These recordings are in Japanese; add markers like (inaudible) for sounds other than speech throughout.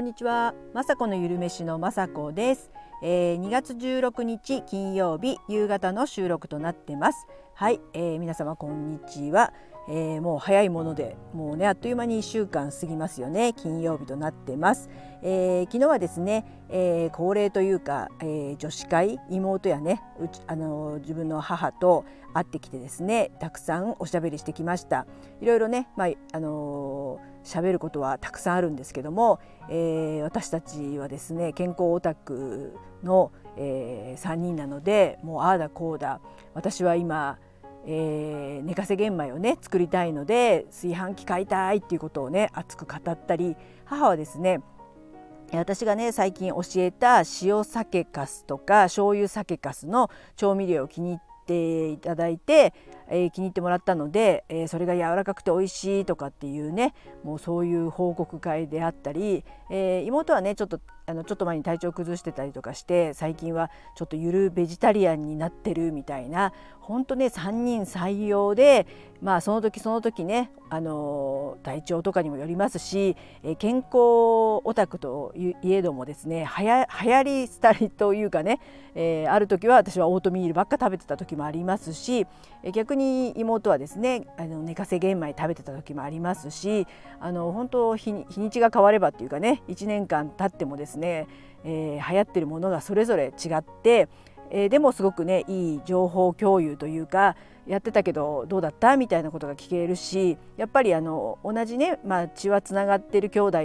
こんにちは、まさこのゆるめしのまさこです、えー、2月16日金曜日夕方の収録となってます。はい、えー、皆様こんにちは、えー、もう早いものでもうねあっという間に1週間過ぎますよね。金曜日となってます、えー、昨日はですね、えー、恒例というか、え女子会妹やねうちあの自分の母と会ってきてですねたくさんおしゃべりしてきました。いろいろねまああの喋ることはたくさんあるんですけども、え私たちはですね健康オタクの、え3人なのでもうああだこうだ私は今えー、寝かせ玄米をね作りたいので炊飯器買いたいっていうことをね熱く語ったり母はですね私がね最近教えた塩酒かすとか醤油酒かすの調味料を気に入っていただいてえー、気に入ってもらったので、えー、それが柔らかくて美味しいとかっていうねもうそういう報告会であったり、えー、妹はねちょっとあのちょっと前に体調崩してたりとかして最近はちょっとゆるベジタリアンになってるみたいな本当ね3人採用でまあその時その時ねあの体調とかにもよりますし、え健康オタクといえどもですねはや流行り廃りというかね、え、ある時は私はオートミールばっか食べてた時もありますし、え逆にに妹はですねあの寝かせ玄米食べてた時もありますしあの本当日にちが変わればっていうかね1年間経ってもですね、えー、流行ってるものがそれぞれ違ってえー、でもすごくねいい情報共有というかやってたけどどうだった？みたいなことが聞けるしやっぱりあの同じね、まあ、血はつながってる兄弟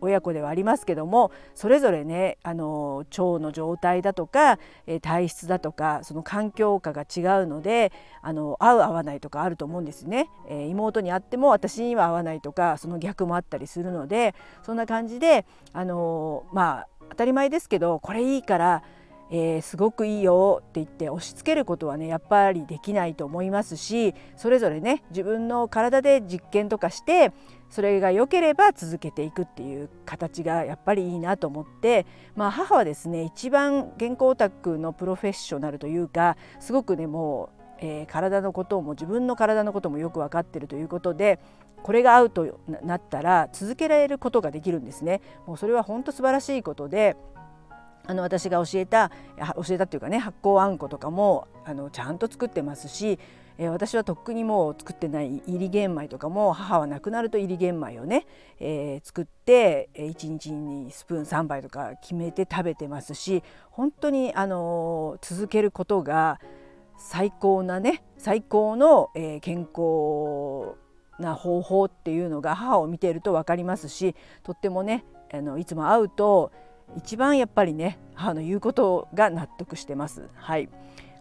親子ではありますけどもそれぞれねあの腸の状態だとか、体質だとかその環境下が違うのであの合う合わないとかあると思うんですね、えー、妹に会っても私には合わないとかその逆もあったりするのでそんな感じであのまあ当たり前ですけどこれいいからえー、すごくいいよって言って押し付けることはねやっぱりできないと思いますしそれぞれね自分の体で実験とかしてそれが良ければ続けていくっていう形がやっぱりいいなと思って、まあ、母はですね一番健康オタクのプロフェッショナルというかすごくねもう、えー、体のことも自分の体のこともよく分かってるということでこれが合うとなったら続けられることができるんですね。もうそれは本当素晴らしいことであの私が教えた教えたっていうかね発酵あんことかもあのちゃんと作ってますし、えー、私はとっくにもう作ってない入り玄米とかも母は亡くなると入り玄米をね、えー、作って1日にスプーン3杯とか決めて食べてますし本当にあの続けることが最高なね最高の、えー、健康な方法っていうのが母を見ていると分かりますしとってもねあのいつも会うと一番やっぱりね母の言うことが納得してます。はい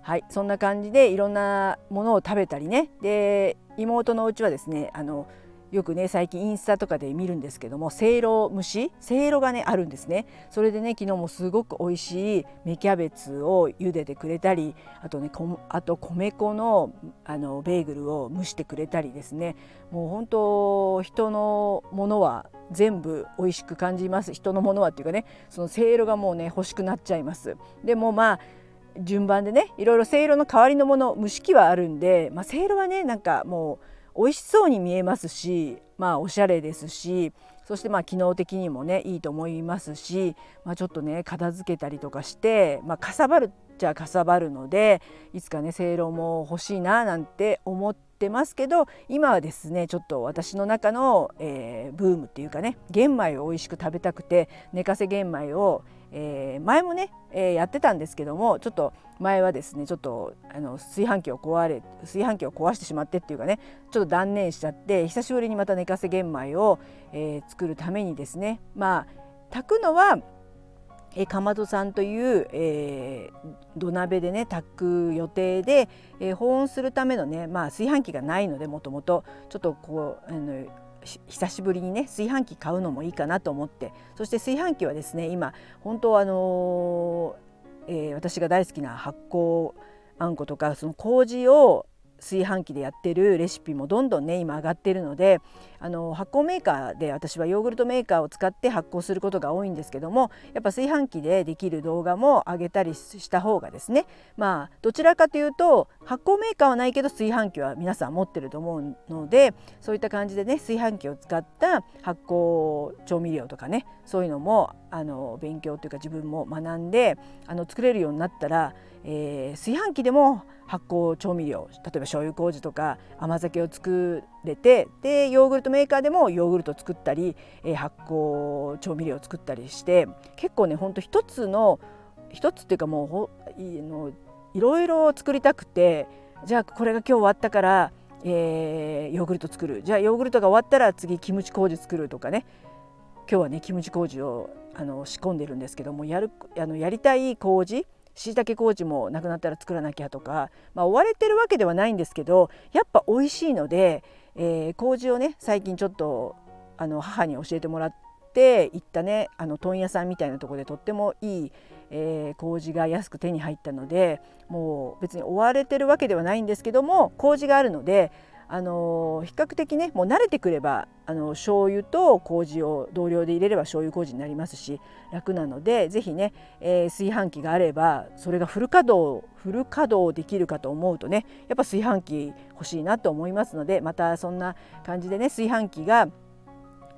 はい、そんな感じでいろんなものを食べたりね。で妹のうちはですねあのよくね最近インスタとかで見るんですけどもせいろ蒸し？せいろがねあるんですね。それでね昨日もすごく美味しい芽キャベツを茹でてくれたりあとねあと米粉のあのベーグルを蒸してくれたりですね。もう本当人のものは全部美味しく感じます。人のものはっていうかねそのせいろがもうね欲しくなっちゃいます。でもまあ順番でねいろいろせいろの代わりのもの蒸し器はあるんで、ま、せいろはねなんかもう美味しそうに見えますしまあおしゃれですしそしてまあ機能的にもねいいと思いますし、まあ、ちょっとね片付けたりとかして、まあ、かさばるっちゃかさばるのでいつかねせいろも欲しいななんて思ってますけど今はですねちょっと私の中の、えー、ブームっていうかね玄米を美味しく食べたくて寝かせ玄米をえー、前もね、えー、やってたんですけどもちょっと前はですねちょっとあの炊飯器を壊れ炊飯器を壊してしまってっていうかねちょっと断念しちゃって久しぶりにまた寝かせ玄米を、えー、作るためにですねまあ炊くのはえかまどさんという、えー、土鍋でね炊く予定で、えー、保温するためのね、まあ、炊飯器がないのでもともとちょっとこうあの久しぶりにね炊飯器買うのもいいかなと思って。そして炊飯器はですね今本当あのー、えー、私が大好きな発酵あんことかその麹を炊飯器でやってるレシピもどんどんね今上がってるのであの発酵メーカーで私はヨーグルトメーカーを使って発酵することが多いんですけどもやっぱ炊飯器でできる動画も上げたりした方がですねまあどちらかというと発酵メーカーはないけど炊飯器は皆さん持ってると思うのでそういった感じでね炊飯器を使った発酵調味料とかねそういうのもあの勉強というか自分も学んであの作れるようになったら、えー、炊飯器でも発酵調味料例えば醤油麹とか甘酒を作れてでヨーグルトメーカーでもヨーグルト作ったり、えー、発酵調味料を作ったりして結構ねほんと一つの一つっていうかもうほいのいろいろ作りたくてじゃあこれが今日終わったから、えー、ヨーグルト作る。じゃあヨーグルトが終わったら次キムチ麹作るとかね。今日はねキムチ麹をあの仕込んでるんですけどもやるあのやりたい麹しいたけ麹もなくなったら作らなきゃとか、まあ、追われてるわけではないんですけどやっぱ美味しいので、えー、麹をね最近ちょっとあの母に教えてもらって行ったねあの問屋さんみたいなとこでとってもいい、えー、麹が安く手に入ったのでもう別に追われてるわけではないんですけども麹があるのであの比較的ねもう慣れてくればあの醤油と麹を同量で入れれば醤油麹になりますし楽なので是非ね、えー、炊飯器があればそれがフル稼働フル稼働できるかと思うとねやっぱ炊飯器欲しいなと思いますのでまたそんな感じでね炊飯器が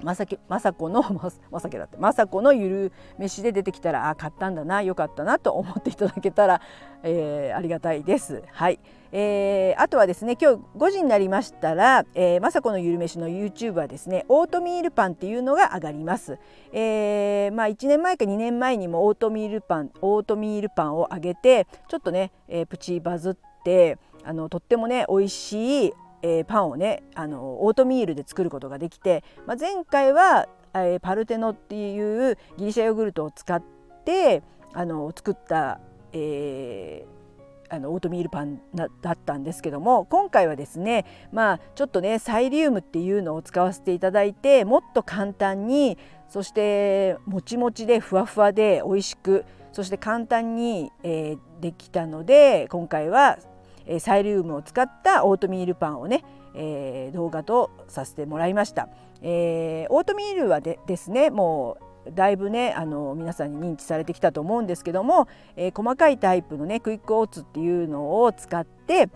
まさき雅子の (laughs) まさきだって雅子のゆる飯で出てきたらあ買ったんだなよかったなと思っていただけたら、えー、ありがたいです。はい、えー、あとはですね今日5時になりましたら、えー、雅子のゆる飯の YouTube はですねオートミールパンっていうのが上がります。えー、まあ1年前か2年前にもオートミールパンオートミールパンを上げてちょっとね、えー、プチバズってあのとってもね美味しいえー、パンをねあのオートミールで作ることができて、まあ、前回は、えー、パルテノっていうギリシャヨーグルトを使ってあの作った、えー、あのオートミールパンだったんですけども今回はですねまあちょっとねサイリウムっていうのを使わせていただいてもっと簡単にそしてもちもちでふわふわで美味しくそして簡単に、えー、できたので今回はサイリウムを使ったオートミールパンをね、えー、動画とさせてもらいました。えー、オートミールはでですねもうだいぶねあの皆さんに認知されてきたと思うんですけども、えー、細かいタイプのねクイックオーツっていうのを使って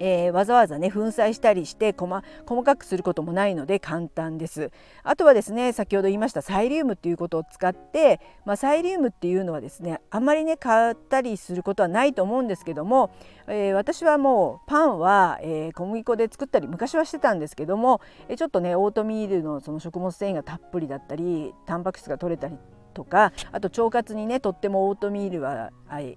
えー、わざわざね粉砕したりして細かくすることもないので簡単です。あとはですね先ほど言いましたサイリウムっていうことを使って、まあ、サイリウムっていうのはですねあんまりね買ったりすることはないと思うんですけども、えー、私はもうパンは、えー、小麦粉で作ったり昔はしてたんですけども、えちょっとねオートミールのその食物繊維がたっぷりだったりタンパク質が取れたりとかあと腸活にねとってもオートミールは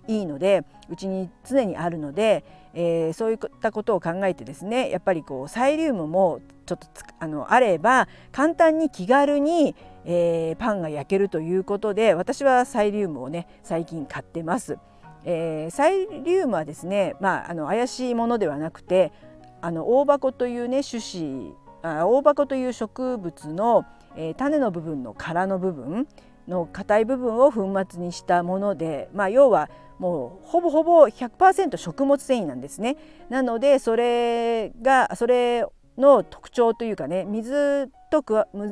いいのでうちに常にあるので、えー、そういったことを考えてですねやっぱりこうサイリウムもちょっとあのあれば簡単に気軽に、えー、パンが焼けるということで私はサイリウムをね最近買ってます。えー、サイリウムはですね、まあ、あの怪しいものではなくてあの大箱というね種子あ大箱という植物の、えー、種の部分の殻の部分の硬い部分を粉末にしたもので、まあ、要はもうほぼほぼ100%食物繊維なんですね。なのでそれがそれの特徴というかね水と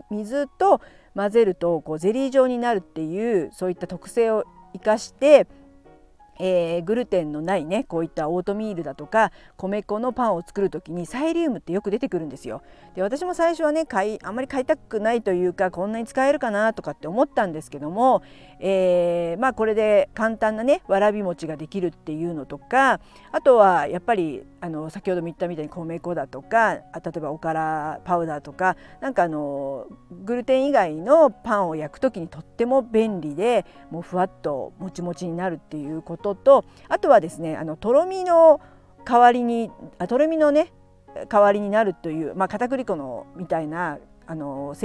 水と混ぜるとこうゼリー状になるっていうそういった特性を生かしてえー、グルテンのないねこういったオートミールだとか米粉のパンを作る時にサイリウムってよく出てくるんですよ。で私も最初はね買いあんまり買いたくないというかこんなに使えるかなとかって思ったんですけども、えー、まあこれで簡単なねわらび餅ができるっていうのとかあとはやっぱりあの先ほども言ったみたいに米粉だとか例えばおからパウダーとかなんかあのグルテン以外のパンを焼く時にとっても便利でもうふわっともちもちになるっていうこととあとはですねあのとろみの代わりにあとろみのね代わりになるというまあ片栗粉のみたいなあの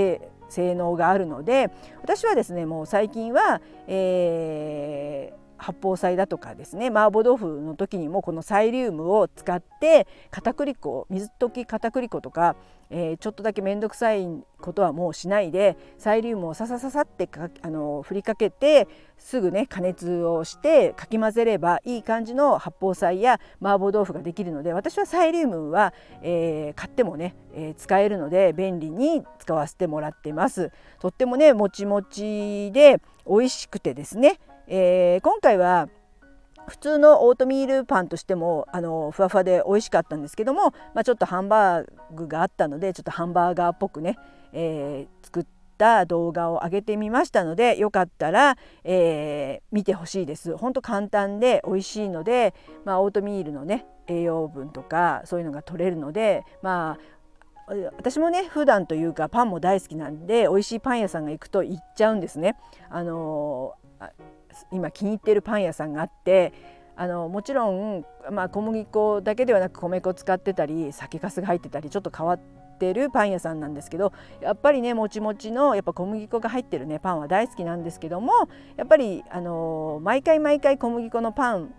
性能があるので私はですねもう最近は、えー、八宝菜だとかですね麻婆豆腐の時にもこのサイリウムを使って片栗粉水溶き片栗粉とか、えー、ちょっとだけ面倒くさいことはもうしないでサイリウムをささささってかあの振りかけてすぐね加熱をしてかき混ぜればいい感じの八宝菜や麻婆豆腐ができるので私はサイリウムは、えー、買ってもね、えー、使えるので便利に使わせてもらってます。とってもねもちもちで美味しくてですねえー、今回は普通のオートミールパンとしてもあのふわふわで美味しかったんですけども、まあ、ちょっとハンバーグがあったのでちょっとハンバーガーっぽくね、えー、作った動画を上げてみましたのでよかったら、えー、見てほしいです。ほんと簡単で美味しいので、まあ、オートミールのね栄養分とかそういうのが取れるのでまあ私もね普段というかパンも大好きなんで美味しいパン屋さんが行くと行っちゃうんですね。あの今気に入っているパン屋さんがあってあのもちろん、まあ、小麦粉だけではなく米粉使ってたり酒粕が入ってたりちょっと変わってるパン屋さんなんですけどやっぱりねもちもちのやっぱ小麦粉が入ってるねパンは大好きなんですけどもやっぱりあの毎回毎回小麦粉のパン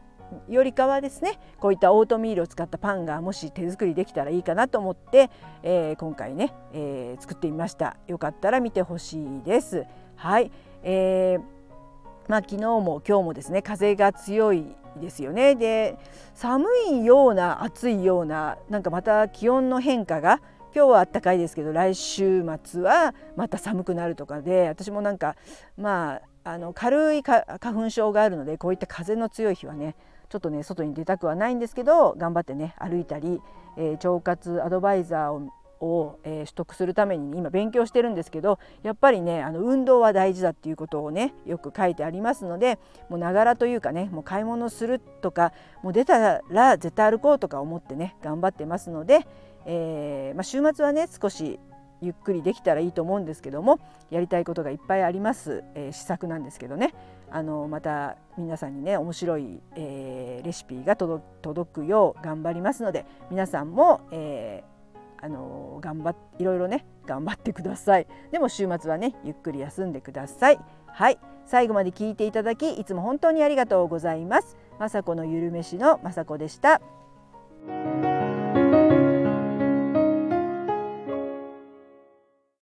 よりかはですねこういったオートミールを使ったパンがもし手作りできたらいいかなと思って、えー、今回ね、えー、作ってみました。よかったら見てほしいです。はい、えーまあ、昨日も今日もですね風が強いですよね。で寒いような暑いようななんかまた気温の変化が今日は暖かいですけど来週末はまた寒くなるとかで私もなんかまああの軽い花粉症があるのでこういった風の強い日はねちょっとね外に出たくはないんですけど頑張ってね歩いたり、えー、腸活アドバイザーをを、えー、取得するために今勉強してるんですけどやっぱりねあの運動は大事だっていうことをねよく書いてありますのでもうながらというかねもう買い物するとかもう出たら絶対歩こうとか思ってね頑張ってますので、えー、まあ、週末はね少しゆっくりできたらいいと思うんですけどもやりたいことがいっぱいあります、えー、試作なんですけどね。あのまた皆さんにね面白い、えー、レシピが届くよう頑張りますので皆さんも、えーあの頑張っいろいろね頑張ってください。でも週末はねゆっくり休んでください。はい。最後まで聞いていただきいつも本当にありがとうございます。雅子のゆるめしの雅子でした。